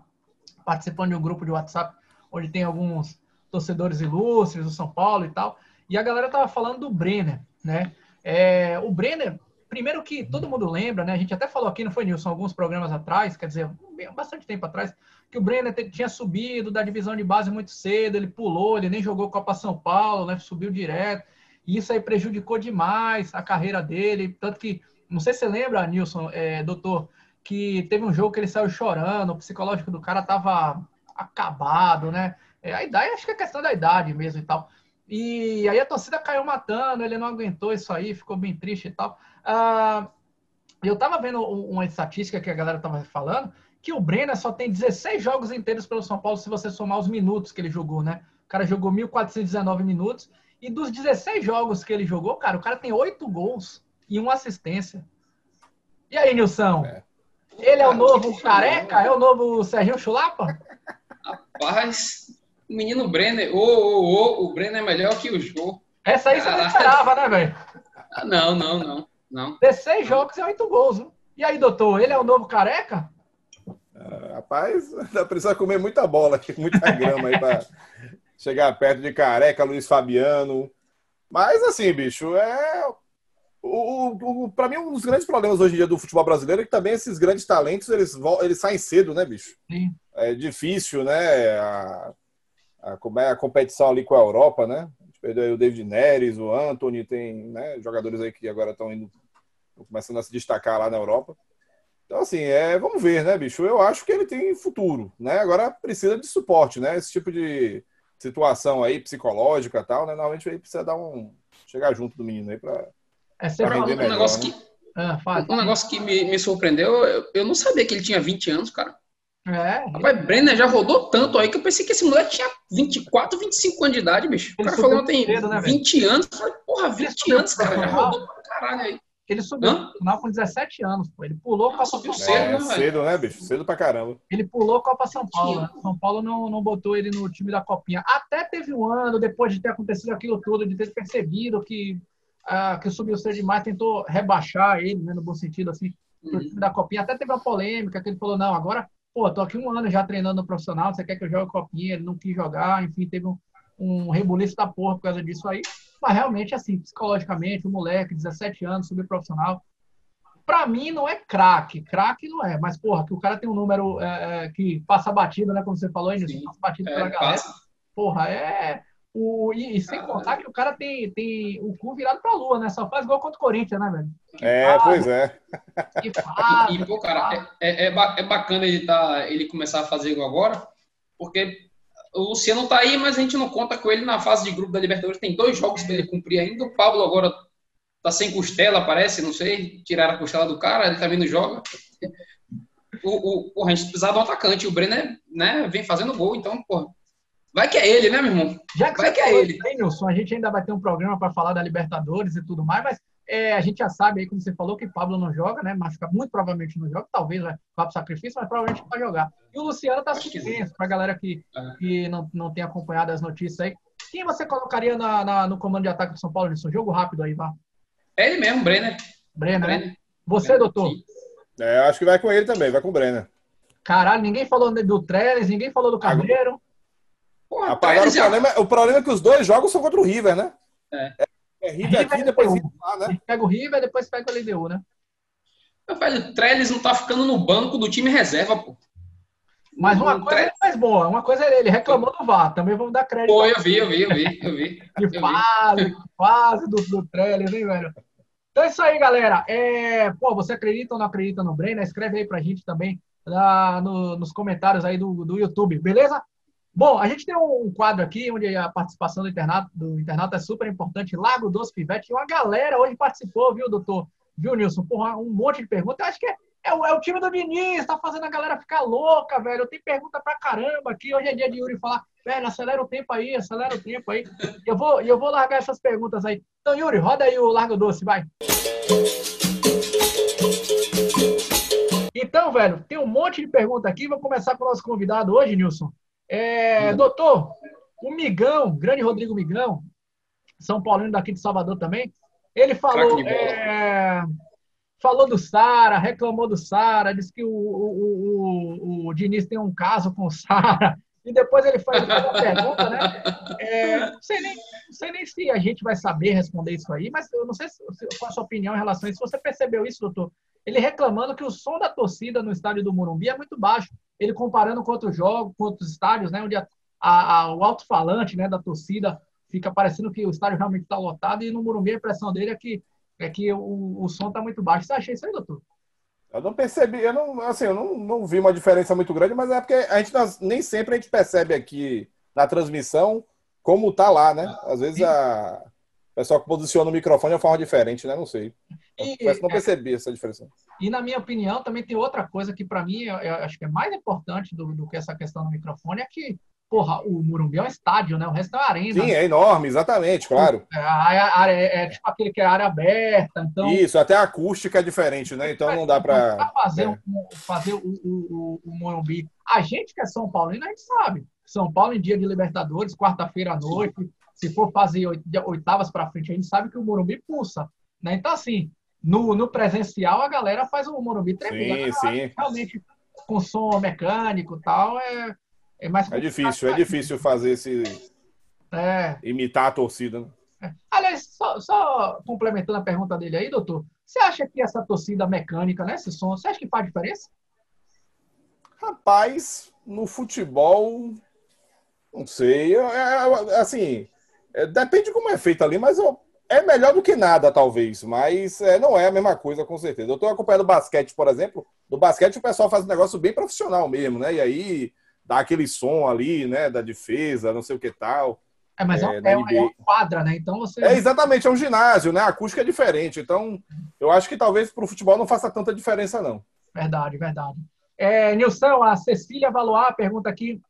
participando de um grupo de WhatsApp onde tem alguns torcedores ilustres do São Paulo e tal. E a galera tava falando do Brenner, né? É, o Brenner, primeiro que todo mundo lembra, né? A gente até falou aqui, não foi, Nilson, alguns programas atrás, quer dizer, bastante tempo atrás, que o Brenner tinha subido da divisão de base muito cedo, ele pulou, ele nem jogou Copa São Paulo, né? Subiu direto. E isso aí prejudicou demais a carreira dele. Tanto que, não sei se você lembra, Nilson, é, doutor, que teve um jogo que ele saiu chorando, o psicológico do cara tava acabado, né? É, a idade, acho que é questão da idade mesmo e tal. E aí a torcida caiu matando, ele não aguentou isso aí, ficou bem triste e tal. Ah, eu tava vendo uma estatística que a galera tava falando, que o Brenner só tem 16 jogos inteiros pelo São Paulo se você somar os minutos que ele jogou, né? O cara jogou 1.419 minutos e dos 16 jogos que ele jogou, cara, o cara tem 8 gols e uma assistência. E aí, Nilson? É. Ele é o novo careca? É o novo Serginho Chulapa?
Rapaz, o menino Brenner, ô, ô, ô, o Brenner é melhor que o Jô.
Essa aí você não esperava, né, velho?
Ah, não, não, não, não.
16 jogos e 8 gols. Viu? E aí, doutor, ele é o novo careca?
Uh, rapaz, [LAUGHS] precisa comer muita bola, muita [LAUGHS] grama aí para chegar perto de Careca, Luiz Fabiano. Mas assim, bicho, é o, o, para mim, um dos grandes problemas hoje em dia do futebol brasileiro é que também esses grandes talentos eles, eles saem cedo, né, bicho? Sim. É difícil, né? A, a, é a competição ali com a Europa, né? A gente perdeu o David Neres, o Anthony, tem né, jogadores aí que agora estão indo começando a se destacar lá na Europa. Então, assim, é, vamos ver, né, bicho? Eu acho que ele tem futuro, né? Agora precisa de suporte, né? Esse tipo de situação aí, psicológica e tal, né? Normalmente aí precisa dar um. chegar junto do menino aí para.
É sempre um, melhor, negócio né? que. Ah, um negócio que me, me surpreendeu, eu, eu, não sabia que ele tinha 20 anos, cara. É. Rapaz, Brenner já rodou tanto aí que eu pensei que esse moleque tinha 24, 25 anos de idade, bicho. O cara falou que tem cedo, né, 20 anos. Eu falei, porra, 20 anos, cara. Já rodou pra caralho aí.
Ele subiu Hã? no final com 17 anos, pô. Ele pulou
a Copa São Paulo. Cedo,
é, né, cedo, né, bicho? Cedo pra caramba.
Ele pulou a Copa São Paulo. Né? São Paulo não, não botou ele no time da Copinha. Até teve um ano, depois de ter acontecido aquilo tudo, de ter percebido que, uh, que subiu cedo demais, tentou rebaixar ele, né, no bom sentido, assim, pro time da Copinha. Até teve uma polêmica que ele falou: não, agora, pô, tô aqui um ano já treinando no profissional, você quer que eu jogue Copinha? Ele não quis jogar, enfim, teve um, um rebuliço da porra por causa disso aí. Mas realmente, assim, psicologicamente, o moleque, 17 anos, subir profissional, Pra mim não é craque, craque não é, mas porra, que o cara tem um número é, é, que passa batida, né? Como você falou, aí, passa batida é, pela galera. Passa. Porra, é. O, e, e sem contar que o cara tem, tem o cu virado pra lua, né? Só faz gol contra o Corinthians, né, velho?
Que é, faz, pois é.
Que faz, e, pô, cara, é, é, é, bacana ele, tá, ele começar a fazer gol agora, porque o Luciano tá aí, mas a gente não conta com ele na fase de grupo da Libertadores. Tem dois jogos para ele cumprir ainda. O Pablo agora tá sem costela, parece, não sei. Tiraram a costela do cara, ele também não joga. O, o, a gente precisava de um atacante. O Brenner né, vem fazendo gol, então, pô. Vai que é ele, né, meu irmão?
Já que vai que é ele. Aí, Nilson, a gente ainda vai ter um programa para falar da Libertadores e tudo mais, mas é, a gente já sabe aí, como você falou, que Pablo não joga, né? Machuca, muito provavelmente não joga, talvez vai para o sacrifício, mas provavelmente vai jogar. E o Luciano tá suspenso, para a galera que, é. que não, não tem acompanhado as notícias aí. Quem você colocaria na, na, no comando de ataque do São Paulo, Nilson? Jogo rápido aí, vá.
É ele mesmo, Brenner.
Brenner, né? Brenner. né? Você, doutor?
É, acho que vai com ele também, vai com o Brenner.
Caralho, ninguém falou do Trellis, ninguém falou do Carneiro.
Porra, Apagaram o, problema, o problema é que os dois jogos são contra o River, né? É.
É, é River, River aqui, depois River lá, né? Pega o River, depois pega o LDU, né?
Meu velho, Trellis não tá ficando no banco do time reserva, pô.
Mas uma coisa ele faz boa, uma coisa ele reclamou do VAR, também vamos dar crédito.
Pô, eu vi, eu vi, eu vi, eu vi. [LAUGHS]
De fase, fase do, do Trellis, hein, velho? Então é isso aí, galera. É, pô, você acredita ou não acredita no Brenner? Escreve aí pra gente também lá no, nos comentários aí do, do YouTube, beleza? Bom, a gente tem um quadro aqui onde a participação do internato, do internato é super importante. Lago Doce Pivete. Uma galera hoje participou, viu, doutor? Viu, Nilson? Porra, um monte de perguntas. Eu acho que é, é, o, é o time do Diniz, tá fazendo a galera ficar louca, velho. Tem pergunta pra caramba aqui. Hoje é dia de Yuri falar, velho, acelera o tempo aí, acelera o tempo aí. E eu vou, eu vou largar essas perguntas aí. Então, Yuri, roda aí o Largo Doce, vai. Então, velho, tem um monte de pergunta aqui. Vou começar com o nosso convidado hoje, Nilson. É, doutor, o Migão, grande Rodrigo Migão, São Paulino daqui de Salvador também, ele falou, é, falou do Sara, reclamou do Sara, disse que o, o, o, o, Diniz tem um caso com o Sara, e depois ele faz uma pergunta, né? É, não, sei nem, não sei nem se a gente vai saber responder isso aí, mas eu não sei se, qual a sua opinião em relação a isso. Você percebeu isso, doutor? Ele reclamando que o som da torcida no estádio do Morumbi é muito baixo. Ele comparando com outros jogos, com outros estádios, né? Onde a, a, o alto-falante né, da torcida fica parecendo que o estádio realmente está lotado, e no Morumbi a impressão dele é que, é que o, o som está muito baixo. Você acha isso aí, doutor?
Eu não percebi, eu não, assim, eu não, não vi uma diferença muito grande, mas é porque a gente nós, nem sempre a gente percebe aqui na transmissão como tá lá, né? Às vezes a o pessoal que posiciona o microfone de uma forma diferente, né? Não sei. E, eu não é, percebi essa diferença.
E na minha opinião, também tem outra coisa que para mim eu, eu, acho que é mais importante do, do que essa questão do microfone, é que porra, o Murumbi é um estádio, né? O resto é uma arena.
Sim, é enorme, exatamente, claro.
É, área, é, é, tipo aquele que é área aberta, então...
Isso, até a acústica é diferente, né? Então não dá para...
Fazer, é. um, fazer o, o, o, Morumbi... A gente que é São Paulino, a gente sabe. São Paulo em dia de Libertadores, quarta-feira à noite, se for fazer oitavas para frente, a gente sabe que o Morumbi pulsa, né? Então, assim, no, no presencial, a galera faz o Morumbi
tremendo. Sim, sim.
Realmente, com som mecânico e tal, é é mais
É difícil, é difícil fazer esse. É. Imitar a torcida. Né?
É. Aliás, só, só, complementando a pergunta dele aí, doutor, você acha que essa torcida mecânica, né, esse som, você acha que faz diferença?
Rapaz, no futebol, não sei. É, assim, é, depende de como é feito ali, mas eu, é melhor do que nada, talvez. Mas é, não é a mesma coisa, com certeza. Eu estou acompanhando o basquete, por exemplo. No basquete, o pessoal faz um negócio bem profissional mesmo, né? E aí dá aquele som ali, né, da defesa, não sei o que tal.
É, mas é, é, é uma quadra, né? Então você.
É, exatamente, é um ginásio, né? A acústica é diferente. Então, eu acho que talvez para o futebol não faça tanta diferença, não.
Verdade, verdade. É, Nilson, a Cecília Valois pergunta aqui: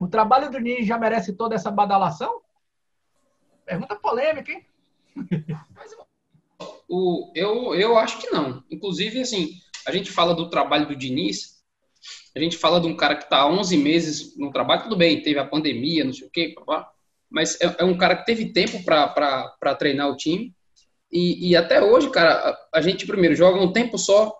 o trabalho do Ninja já merece toda essa badalação? Pergunta polêmica, hein?
Mas, o, eu, eu acho que não. Inclusive, assim, a gente fala do trabalho do Diniz, a gente fala de um cara que está há 11 meses no trabalho, tudo bem, teve a pandemia, não sei o quê, mas é, é um cara que teve tempo para treinar o time. E, e, até hoje, cara, a, a, gente primeiro joga um tempo só.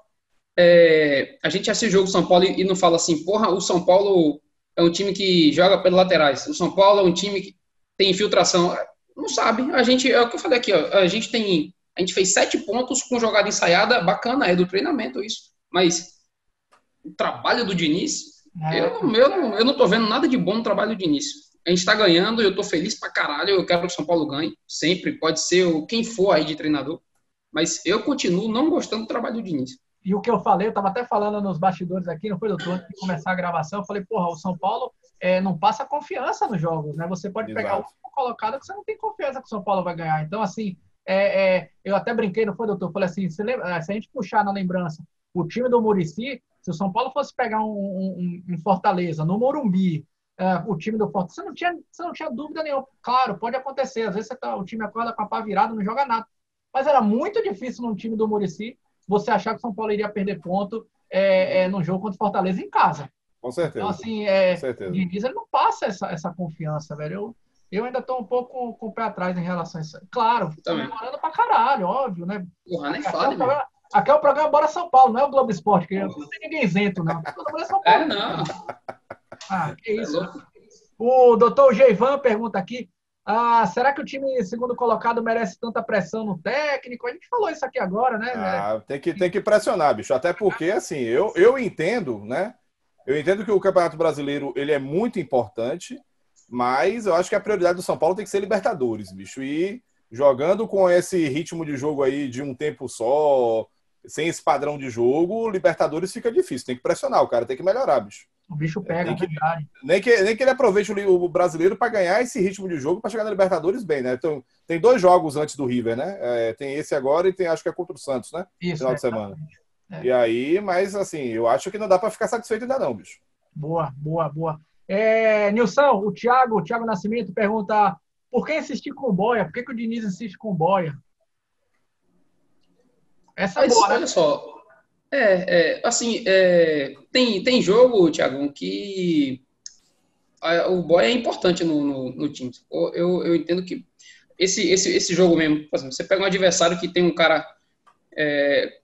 É, a gente assiste o jogo São Paulo e, e, não fala assim, porra, o São Paulo é um time que joga pelas laterais. O São Paulo é um time que tem infiltração. Não sabe. A gente, é o que eu falei aqui, ó, a gente tem. A gente fez sete pontos com jogada ensaiada, bacana, é do treinamento isso. Mas o trabalho do Diniz, é. eu, eu, não, eu não tô vendo nada de bom no trabalho do Diniz. A gente tá ganhando, eu tô feliz pra caralho, eu quero que o São Paulo ganhe, sempre, pode ser o, quem for aí de treinador, mas eu continuo não gostando do trabalho do Diniz.
E o que eu falei, eu tava até falando nos bastidores aqui, não foi, doutor? Antes de começar a gravação, eu falei, porra, o São Paulo é, não passa confiança nos jogos, né? Você pode Exato. pegar o último colocado que você não tem confiança que o São Paulo vai ganhar. Então, assim, é, é, eu até brinquei, não foi, doutor? Eu falei assim, se, lembra, se a gente puxar na lembrança o time do Murici, se o São Paulo fosse pegar um, um, um Fortaleza no Morumbi, uh, o time do Fortaleza, você não, tinha, você não tinha dúvida nenhuma. Claro, pode acontecer. Às vezes tá, o time acorda com a pá virada, não joga nada. Mas era muito difícil num time do Murici você achar que o São Paulo iria perder ponto é, é, no jogo contra o Fortaleza em casa.
Com certeza.
Então, assim, é, o Diniz ele não passa essa, essa confiança, velho. Eu, eu ainda estou um pouco com o pé atrás em relação a isso. Claro, comemorando pra caralho, óbvio, né?
Porra, nem fala, né?
Aqui é o programa Bora São Paulo, não é o Globo Esporte, que não tem ninguém isento, não.
É São Paulo. É, não.
Ah, que isso. É o doutor Geivan pergunta aqui. Ah, será que o time segundo colocado merece tanta pressão no técnico? A gente falou isso aqui agora, né?
Ah, tem, que, tem que pressionar, bicho. Até porque, assim, eu, eu entendo, né? Eu entendo que o Campeonato Brasileiro ele é muito importante, mas eu acho que a prioridade do São Paulo tem que ser Libertadores, bicho. E jogando com esse ritmo de jogo aí de um tempo só, sem esse padrão de jogo, Libertadores fica difícil. Tem que pressionar, o cara tem que melhorar, bicho.
O bicho pega,
que,
verdade.
Nem que, nem que ele aproveite o brasileiro para ganhar esse ritmo de jogo para chegar na Libertadores bem, né? Então, tem dois jogos antes do River, né? É, tem esse agora e tem, acho que é contra o Santos, né?
Isso,
Final
é,
de semana. É. E aí, mas assim, eu acho que não dá para ficar satisfeito ainda não, bicho.
Boa, boa, boa. É, Nilson, o Thiago, o Thiago Nascimento pergunta por que insistir com boia? Por que, que o Diniz insiste com boia?
Essa é boa, né? Olha só, é, é assim, é, tem, tem jogo, Thiago, que a, o boy é importante no, no, no time. Eu, eu entendo que esse, esse, esse jogo mesmo, exemplo, você pega um adversário que tem um cara é,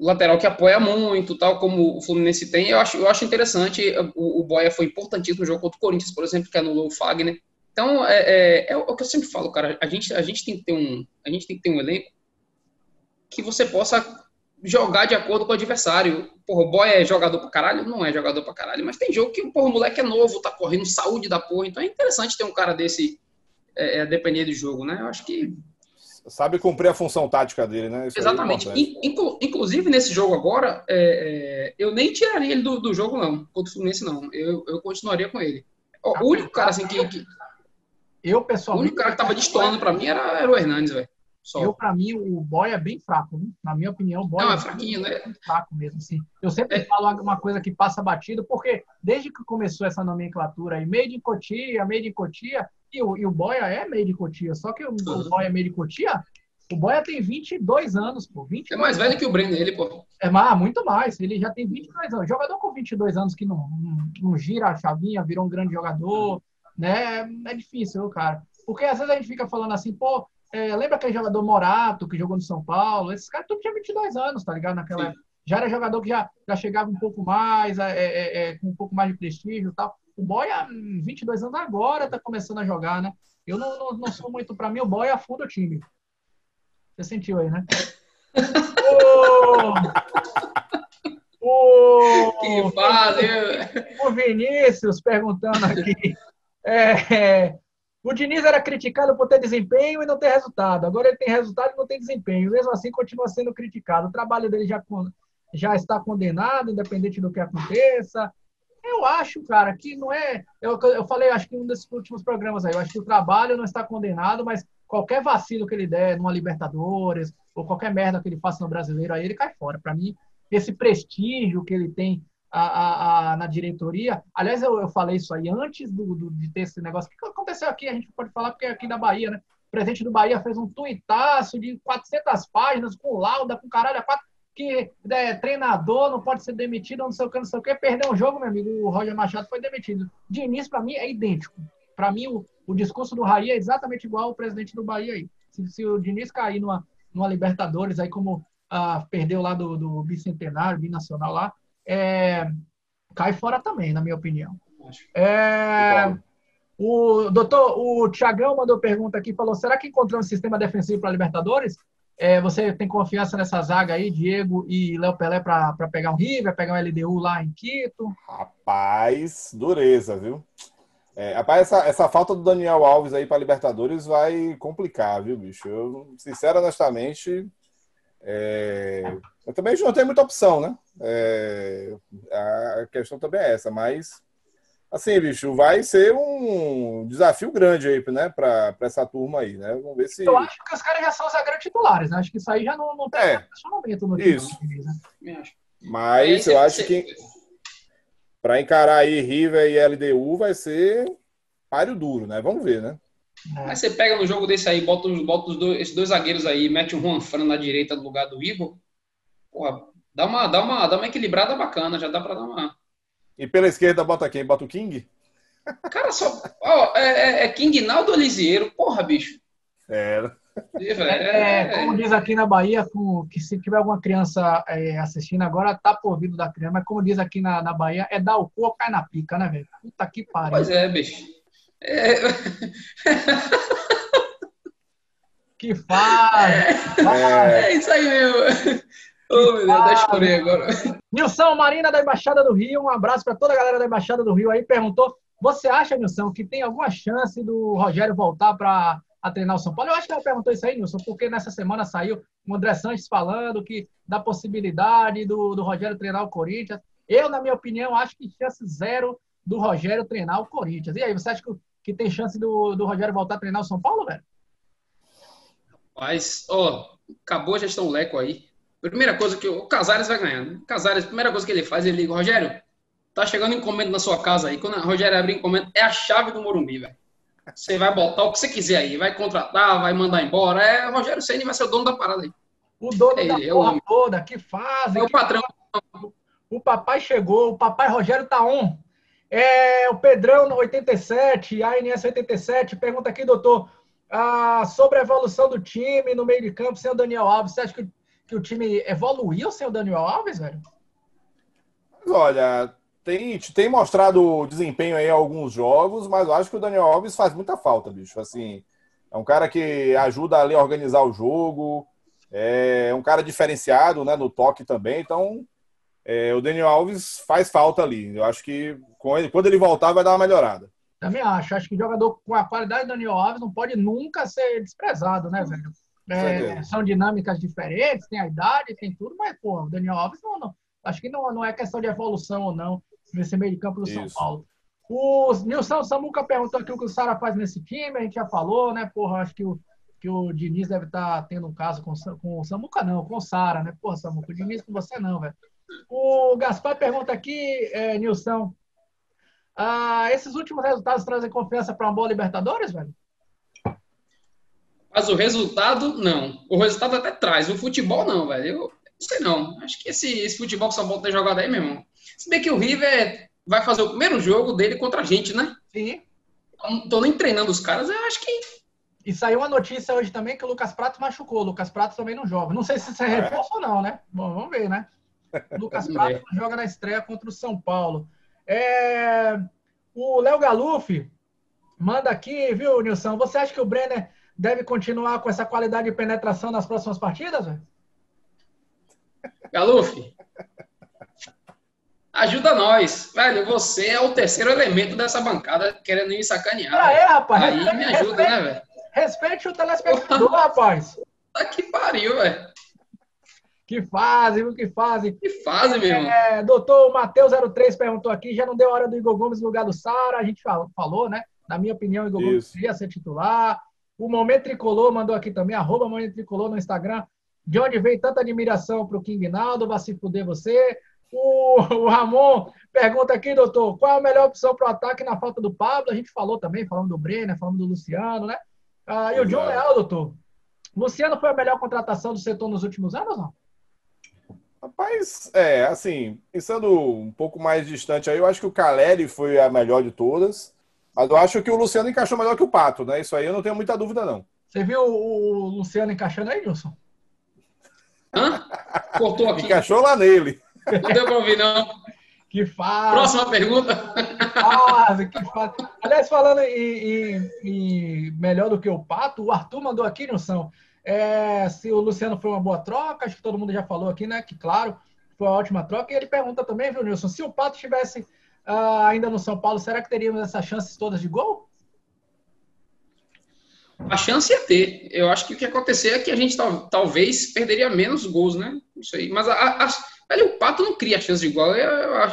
lateral que apoia muito, tal como o Fluminense tem, eu acho, eu acho interessante. O, o Boia foi importantíssimo no jogo contra o Corinthians, por exemplo, que anulou o Fagner. Então, é, é, é, o que eu sempre falo, cara. A gente, a gente tem que ter um, a gente tem que ter um elenco que você possa jogar de acordo com o adversário. Porra, o boy é jogador pra caralho? Não é jogador pra caralho, mas tem jogo que porra, o moleque é novo, tá correndo saúde da porra. Então é interessante ter um cara desse é, é depender do jogo, né? Eu acho que.
Sabe cumprir a função tática dele, né?
Isso é Exatamente. É Inclu inclusive, nesse jogo agora, é, é, eu nem tiraria ele do, do, jogo, não, contra o Fluminense, não. Eu, eu continuaria com ele. O único cara assim que. que
eu, pessoalmente.
O único cara que tava destoando pra mim era, era o Hernandes, velho.
Só. Eu, para mim, o boy é bem fraco. Né? Na minha opinião, o boy
Não, é,
é
fraquinho, né?
fraco mesmo. Assim. Eu sempre é. falo uma coisa que passa batido, porque desde que começou essa nomenclatura aí, made in Cotia, made in Cotia, e o, e o Boia é made in Cotia, só que o, uhum. o Boia é made in Cotia, o Boia tem 22 anos, pô. 22
é mais velho que o Breno, ele, pô.
É mais, muito mais. Ele já tem 22 anos. Jogador com 22 anos que não, não, não gira a chavinha, virou um grande jogador, né? É difícil, cara. Porque às vezes a gente fica falando assim, pô, é, lembra aquele jogador Morato, que jogou no São Paulo? Esses caras tudo tinha 22 anos, tá ligado? Naquela Já era jogador que já, já chegava um pouco mais, é, é, é com um pouco mais de prestígio e tal. O Boia, 22 anos agora, tá começando a jogar, né? Eu não, não, não sou muito, para mim, o Boia afunda o time. Você sentiu aí, né?
o, que valeu!
O Vinícius perguntando aqui. É, o Diniz era criticado por ter desempenho e não ter resultado. Agora ele tem resultado e não tem desempenho. Mesmo assim, continua sendo criticado. O trabalho dele já, já está condenado, independente do que aconteça. Eu acho, cara, que não é. Eu, eu falei, acho que em um desses últimos programas aí, eu acho que o trabalho não está condenado, mas qualquer vacilo que ele der numa Libertadores, ou qualquer merda que ele faça no brasileiro, aí ele cai fora. Para mim, esse prestígio que ele tem a, a, a, na diretoria. Aliás, eu, eu falei isso aí antes do, do, de ter esse negócio. O que aconteceu aqui? A gente pode falar porque é aqui da Bahia, né? O presidente do Bahia fez um tuitaço de 400 páginas com lauda, com caralho, quatro, que é, treinador não pode ser demitido, não sei o que, não sei o que. Perdeu um jogo, meu amigo, o Roger Machado foi demitido. De início, para mim, é idêntico. Para mim, o, o discurso do Raí é exatamente igual ao presidente do Bahia aí. Se, se o Diniz cair numa, numa Libertadores, aí como ah, perdeu lá do, do bicentenário, binacional lá, é, cai fora também, na minha opinião. É, o doutor, o Tiagão mandou pergunta aqui, falou, será que encontrou um sistema defensivo para a Libertadores? É, você tem confiança nessa zaga aí, Diego e Léo Pelé, para pegar um River, pegar um LDU lá em Quito?
Rapaz, dureza, viu? É, rapaz, essa, essa falta do Daniel Alves aí para Libertadores vai complicar, viu, bicho? Eu, sincero, honestamente, é, eu também não tenho muita opção, né? É, a questão também é essa, mas assim, bicho, vai ser um desafio grande aí, né, para essa turma aí, né? Vamos ver se.
Eu acho que os caras já são zagueiros titulares, né? Acho que isso aí já não, não tem
é,
questionamento no
time. Isso. Né? Mas eu acho que para encarar aí River e LDU vai ser páreo duro, né? Vamos ver, né?
É. Mas você pega no jogo desse aí, bota, bota os dois, esses dois zagueiros aí, mete o Juan Fran na direita no lugar do Igor, porra, dá uma, dá uma, dá uma equilibrada bacana, já dá pra dar uma.
E pela esquerda bota quem? Bota o King?
Cara, só. Ó, é, é, é King Naldo Elisieiro, porra, bicho.
É,
é, é, como diz aqui na Bahia, que se tiver alguma criança é, assistindo agora, tá por ouvido da criança, mas como diz aqui na, na Bahia, é dar o cu ou cai na pica, né, velho? Puta que pariu.
Pois é, bicho. É...
Que faz!
É, é isso aí mesmo. Oh, meu Deus, eu agora.
Nilson Marina da Embaixada do Rio, um abraço para toda a galera da Embaixada do Rio aí. Perguntou: você acha, Nilson, que tem alguma chance do Rogério voltar para treinar o São Paulo? Eu acho que ela perguntou isso aí, Nilson, porque nessa semana saiu o André Sanches falando que da possibilidade do, do Rogério treinar o Corinthians. Eu, na minha opinião, acho que chance zero do Rogério treinar o Corinthians. E aí, você acha que, que tem chance do, do Rogério voltar a treinar o São Paulo, velho?
Mas, ó, acabou a gestão Leco aí. Primeira coisa que o Casares vai ganhar. Né? Casares, primeira coisa que ele faz, ele liga, Rogério, tá chegando encomenda na sua casa aí. Quando o Rogério abrir encomenda, é a chave do Morumbi, velho. Você vai botar o que você quiser aí, vai contratar, vai mandar embora. É, o Rogério Ceni vai ser o dono da parada aí.
O dono é da ele, é porra é toda, que fazem.
É o patrão.
O papai chegou, o papai Rogério tá on. É, o Pedrão 87, a ANS 87, pergunta aqui, doutor, ah, sobre a evolução do time no meio de campo sem o Daniel Alves. Você acha que que o time evoluiu sem o Daniel Alves, velho?
Olha, tem, tem mostrado desempenho aí em alguns jogos, mas eu acho que o Daniel Alves faz muita falta, bicho. Assim, é um cara que ajuda ali a organizar o jogo, é um cara diferenciado né, no toque também, então é, o Daniel Alves faz falta ali. Eu acho que ele, quando ele voltar vai dar uma melhorada.
Também acho. Acho que jogador com a qualidade do Daniel Alves não pode nunca ser desprezado, né, velho? É, são dinâmicas diferentes, tem a idade, tem tudo, mas, pô, o Daniel Alves não, não. Acho que não, não é questão de evolução ou não nesse meio de campo do Isso. São Paulo. O Nilson Samuca perguntou aqui o que o Sara faz nesse time, a gente já falou, né? Porra, acho que o, que o Diniz deve estar tá tendo um caso com, com o Samuca, não, com o Sara, né? Porra, Samuca, o Diniz com você não, velho. O Gaspar pergunta aqui, é, Nilson, ah, esses últimos resultados trazem confiança para uma boa Libertadores, velho?
Mas o resultado, não. O resultado até traz. O futebol, não, velho. Eu não sei não. Acho que esse, esse futebol que o São Paulo tem jogado aí, meu irmão. Se bem que o River vai fazer o primeiro jogo dele contra a gente, né?
Sim.
Não tô nem treinando os caras, eu acho que.
E saiu uma notícia hoje também que o Lucas Prato machucou. O Lucas Prato também não joga. Não sei se isso é, é. reforço ou não, né? Bom, vamos ver, né? O [LAUGHS] Lucas Prato joga na estreia contra o São Paulo. É... O Léo Galuf manda aqui, viu, Nilson? Você acha que o Brenner deve continuar com essa qualidade de penetração nas próximas partidas? Véio?
Galuf, ajuda nós. Velho, você é o terceiro elemento dessa bancada querendo me sacanear.
Ah, é, rapaz.
Aí respeite, me ajuda, respeite, né, velho?
Respeite o telespectador, rapaz.
Tá que pariu, velho.
Que fazem, viu? Que fazem.
Que fazem, meu irmão. É,
doutor Matheus 03 perguntou aqui, já não deu hora do Igor Gomes no lugar do Sara, a gente falou, né? Na minha opinião, o Igor Isso. Gomes ia ser titular. O Momento Tricolor mandou aqui também, arroba Momento Tricolor no Instagram. De onde veio tanta admiração para o King Naldo, vai se fuder você. O, o, Ramon pergunta aqui, doutor, qual é a melhor opção para o ataque na falta do Pablo? A gente falou também, falando do Brenner, falando do Luciano, né? Ah, e o John Leal, doutor. Luciano foi a melhor contratação do setor nos últimos anos, não?
Rapaz, é, assim, pensando um pouco mais distante aí, eu acho que o Caleri foi a melhor de todas. Mas eu acho que o Luciano encaixou melhor que o Pato, né? Isso aí eu não tenho muita dúvida, não.
Você viu o Luciano encaixando aí, Nilson?
Hã? Cortou aqui.
Encaixou lá nele.
Não deu para ouvir, não.
Que faz.
Próxima pergunta.
Faz, que faz. Aliás, falando em, em, em, melhor do que o Pato, o Arthur mandou aqui, Nilson, é, se o Luciano foi uma boa troca, acho que todo mundo já falou aqui, né? Que claro, foi uma ótima troca. E ele pergunta também, viu, Nilson, se o Pato tivesse uh, ainda no São Paulo, será que teríamos essas chances todas de gol?
A chance é ter. Eu acho que o que acontecer é que a gente tal, talvez perderia menos gols, né? Isso aí. Mas a, a, o Pato não cria chance de gol.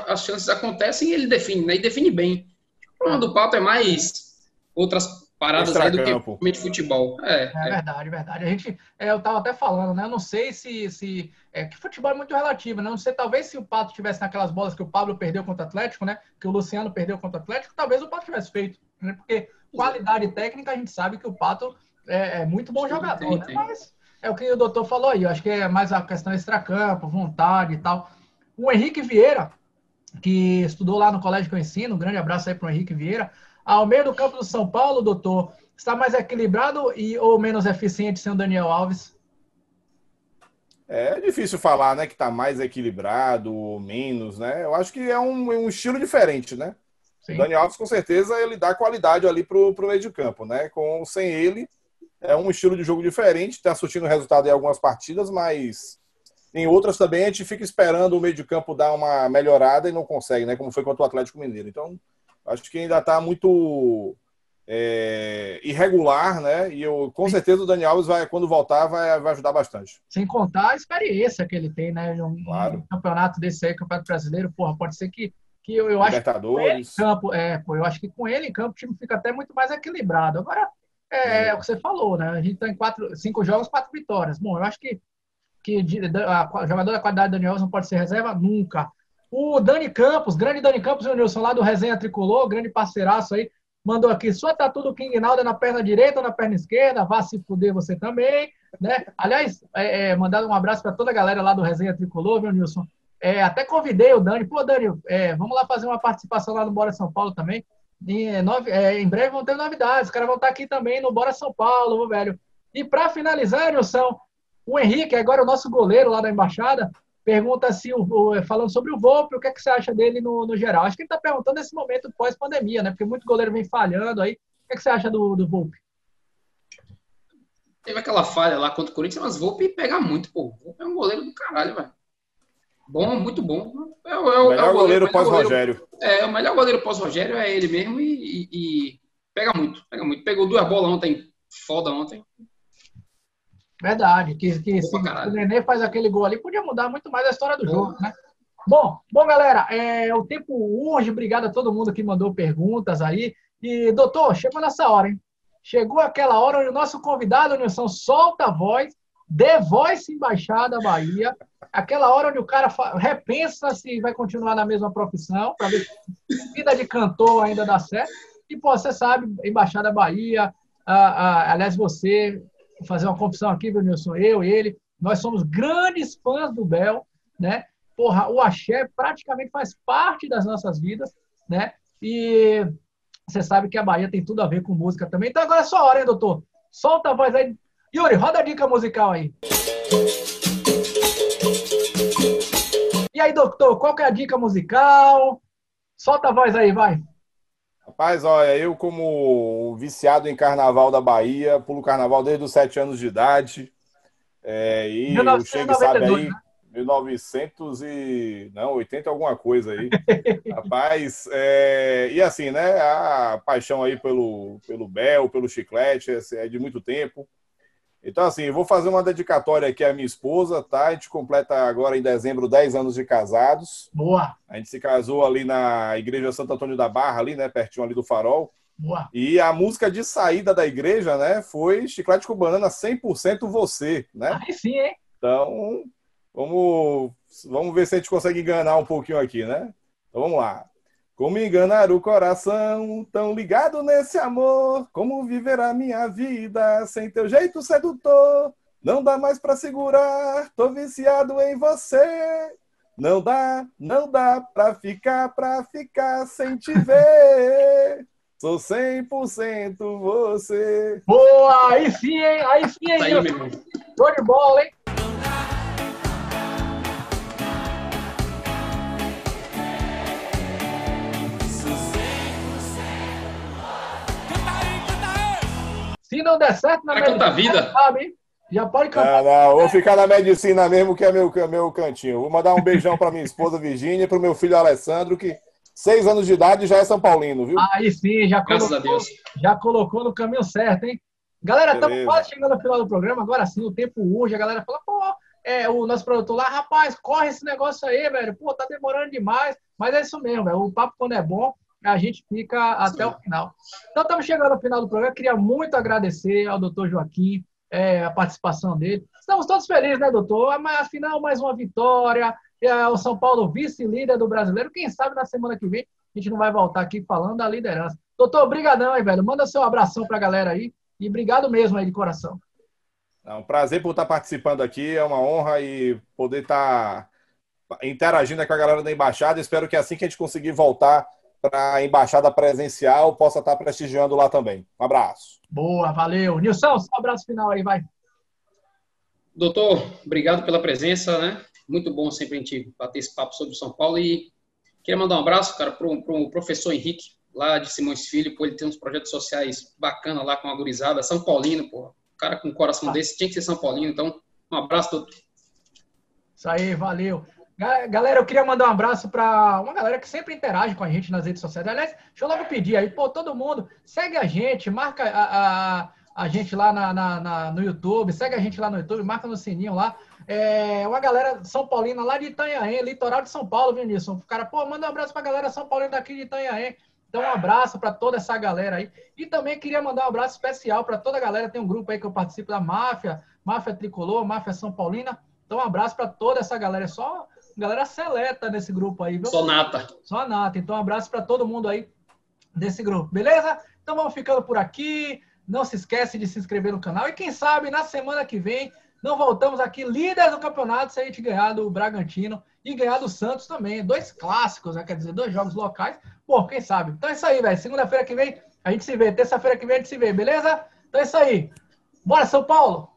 As chances acontecem e ele define, né? E define bem. O problema do Pato é mais outras paradas aí do que realmente futebol. É,
é, é, verdade, verdade. A gente, é, eu tava até falando, né? Eu não sei se, se é, que futebol é muito relativo, né? Não sei, talvez se o Pato tivesse naquelas bolas que o Pablo perdeu contra o Atlético, né? Que o Luciano perdeu contra o Atlético, talvez o Pato tivesse feito, né? Porque qualidade técnica a gente sabe que o Pato é, é muito bom jogador, tem, né? Tem. Mas é o que o doutor falou aí. Eu acho que é mais a questão extracampo, vontade e tal. O Henrique Vieira, que estudou lá no colégio que eu ensino, um grande abraço aí para o Henrique Vieira. Ao meio do campo do São Paulo, doutor, está mais equilibrado e ou menos eficiente sem o Daniel Alves?
É difícil falar, né, que está mais equilibrado ou menos, né? Eu acho que é um, um estilo diferente, né? Sim. O Daniel Alves, com certeza, ele dá qualidade ali pro, pro meio de campo, né? Com, sem ele, é um estilo de jogo diferente, está surtindo resultado em algumas partidas, mas em outras também a gente fica esperando o meio de campo dar uma melhorada e não consegue, né? Como foi contra o Atlético Mineiro. Então, acho que ainda está muito é, irregular, né? E eu, com certeza o Dani Alves vai, quando voltar, vai, vai ajudar bastante.
Sem contar a experiência que ele tem, né? Um, claro. um campeonato desse aí, campeonato brasileiro, porra, pode ser que, que eu, eu acho que com ele em campo, é, pô, eu acho que com ele em campo o time fica até muito mais equilibrado. Agora, é, é o que você falou, né? A gente tá em quatro, cinco jogos, quatro vitórias. Bom, eu acho que, que a, jogador da qualidade do Dani Alves não pode ser reserva nunca. O Dani Campos, grande Dani Campos, o Nilson lá do Resenha Tricolor, grande parceiraço aí, mandou aqui, só tá tudo King Nalda na perna direita ou na perna esquerda, vá se fuder você também, né? Aliás, é, é, um abraço para toda a galera lá do Resenha Tricolor, viu, Nilson? É, até convidei o Dani, pô, Dani, é, vamos lá fazer uma participação lá no Bora São Paulo também. Em, é, é, breve vão ter novidades, os caras vão estar aqui também no Bora São Paulo, velho. E para finalizar, Nilson, o Henrique, agora o nosso goleiro lá da embaixada, pergunta o, o, falando sobre o Volpe, o que, é que você acha dele no, no geral? Acho que ele está perguntando nesse momento pós-pandemia, né? Porque muito goleiro vem falhando aí. O que, é que você acha do, do Volpe?
Teve aquela falha lá contra o Corinthians, mas Volpe pega muito, pô. Volpe é um goleiro do caralho, velho. Bom, muito bom.
É, é, é o melhor é goleiro pós-Rogério.
É, o melhor goleiro pós-Rogério é ele mesmo e, e, e, pega muito, pega muito. Pegou duas bolas ontem, foda ontem.
Verdade, que, que se o Nenê faz aquele gol ali, podia mudar muito mais a história do jogo, né? Bom, bom, galera, é, o tempo urge, obrigado a todo mundo que mandou perguntas aí. E, doutor, chegou nessa hora, hein? Chegou aquela hora onde o nosso convidado, Nilson, solta a voz, dê voz Embaixada Bahia, aquela hora onde o cara repensa se vai continuar na mesma profissão, para ver se vida de cantor ainda dá certo. E, pô, você sabe, Embaixada Bahia, ah, ah, aliás, você, Fazer uma confissão aqui, Nilson? Eu, ele, nós somos grandes fãs do Bel, né? Porra, o axé praticamente faz parte das nossas vidas, né? E você sabe que a Bahia tem tudo a ver com música também. Então agora é sua hora, hein, doutor? Solta a voz aí. Yuri, roda a dica musical aí. E aí, doutor, qual que é a dica musical? Solta a voz aí, vai.
Rapaz, olha, eu como viciado em carnaval da Bahia, pulo carnaval desde os sete anos de idade. É, e 1992, o sabe aí, 1900 né? e... Não, 80 alguma coisa aí. [LAUGHS] Rapaz, é, e assim, né, a paixão aí pelo, pelo Bel, pelo Chiclete, é de muito tempo. Então, assim, eu vou fazer uma dedicatória aqui à minha esposa, tá? A gente completa agora em dezembro 10 anos de casados.
Boa!
A gente se casou ali na Igreja Santo Antônio da Barra, ali, né? Pertinho ali do Farol.
Boa.
E a música de saída da igreja, né? Foi Chiclete com Banana 100% Você, né?
Aí sim, hein?
Então, vamos, vamos ver se a gente consegue enganar um pouquinho aqui, né? Então, vamos lá. Como enganar o coração, tão ligado nesse amor? Como viver a minha vida sem teu jeito sedutor? Não dá mais para segurar, tô viciado em você. Não dá, não dá pra ficar, pra ficar sem te ver. Sou 100% você.
Boa, aí sim, hein? Aí sim, hein? Tá aí, Show de bola, hein? Se não der certo
na medicina, vida.
sabe, Já pode cantar.
Não, não, vou ficar na medicina mesmo, que é meu, é meu cantinho. Vou mandar um beijão para minha esposa Virgínia e para o meu filho Alessandro, que seis anos de idade já é São Paulino, viu?
Aí sim, já colocou, já colocou no caminho certo, hein? Galera, estamos quase chegando ao final do programa. Agora sim, o tempo urge. A galera fala, pô, é, o nosso produtor lá, rapaz, corre esse negócio aí, velho. Pô, tá demorando demais. Mas é isso mesmo, velho. O papo, quando é bom, a gente fica até Sim. o final. Então, estamos chegando ao final do programa. Queria muito agradecer ao doutor Joaquim é, a participação dele. Estamos todos felizes, né, doutor? Afinal, mais uma vitória. É, o São Paulo vice-líder do brasileiro. Quem sabe na semana que vem a gente não vai voltar aqui falando da liderança. Doutor, obrigadão aí, velho. Manda seu abração para a galera aí. E obrigado mesmo aí de coração.
É um prazer por estar participando aqui. É uma honra e poder estar interagindo com a galera da embaixada. Espero que assim que a gente conseguir voltar para a embaixada presencial possa estar prestigiando lá também. Um abraço.
Boa, valeu. Nilson, só um abraço final aí, vai.
Doutor, obrigado pela presença, né? Muito bom sempre a gente bater esse papo sobre o São Paulo e queria mandar um abraço, cara, para o pro professor Henrique, lá de Simões Filho, pô, ele tem uns projetos sociais bacana lá com a gurizada, São Paulino, pô. O cara com um coração ah. desse tinha que ser São Paulino, então um abraço, doutor.
Isso aí, valeu. Galera, eu queria mandar um abraço para uma galera que sempre interage com a gente nas redes sociais. Aliás, deixa eu logo pedir aí, pô, todo mundo, segue a gente, marca a, a, a gente lá na, na, na, no YouTube, segue a gente lá no YouTube, marca no sininho lá. É, uma galera São Paulina lá de Itanhaém, litoral de São Paulo, Vinícius. O cara, pô, manda um abraço para a galera São Paulina daqui de Itanhaém. Então, um abraço para toda essa galera aí. E também queria mandar um abraço especial para toda a galera. Tem um grupo aí que eu participo da Máfia, Máfia Tricolor, Máfia São Paulina. Então, um abraço para toda essa galera. É só galera seleta nesse grupo aí, viu?
Sonata.
Sonata. Então, um abraço para todo mundo aí desse grupo, beleza? Então, vamos ficando por aqui. Não se esquece de se inscrever no canal. E quem sabe, na semana que vem, não voltamos aqui líder do campeonato se a gente ganhar do Bragantino e ganhar do Santos também. Dois clássicos, né? quer dizer, dois jogos locais. Pô, quem sabe? Então é isso aí, velho. Segunda-feira que vem a gente se vê. Terça-feira que vem a gente se vê, beleza? Então é isso aí. Bora, São Paulo!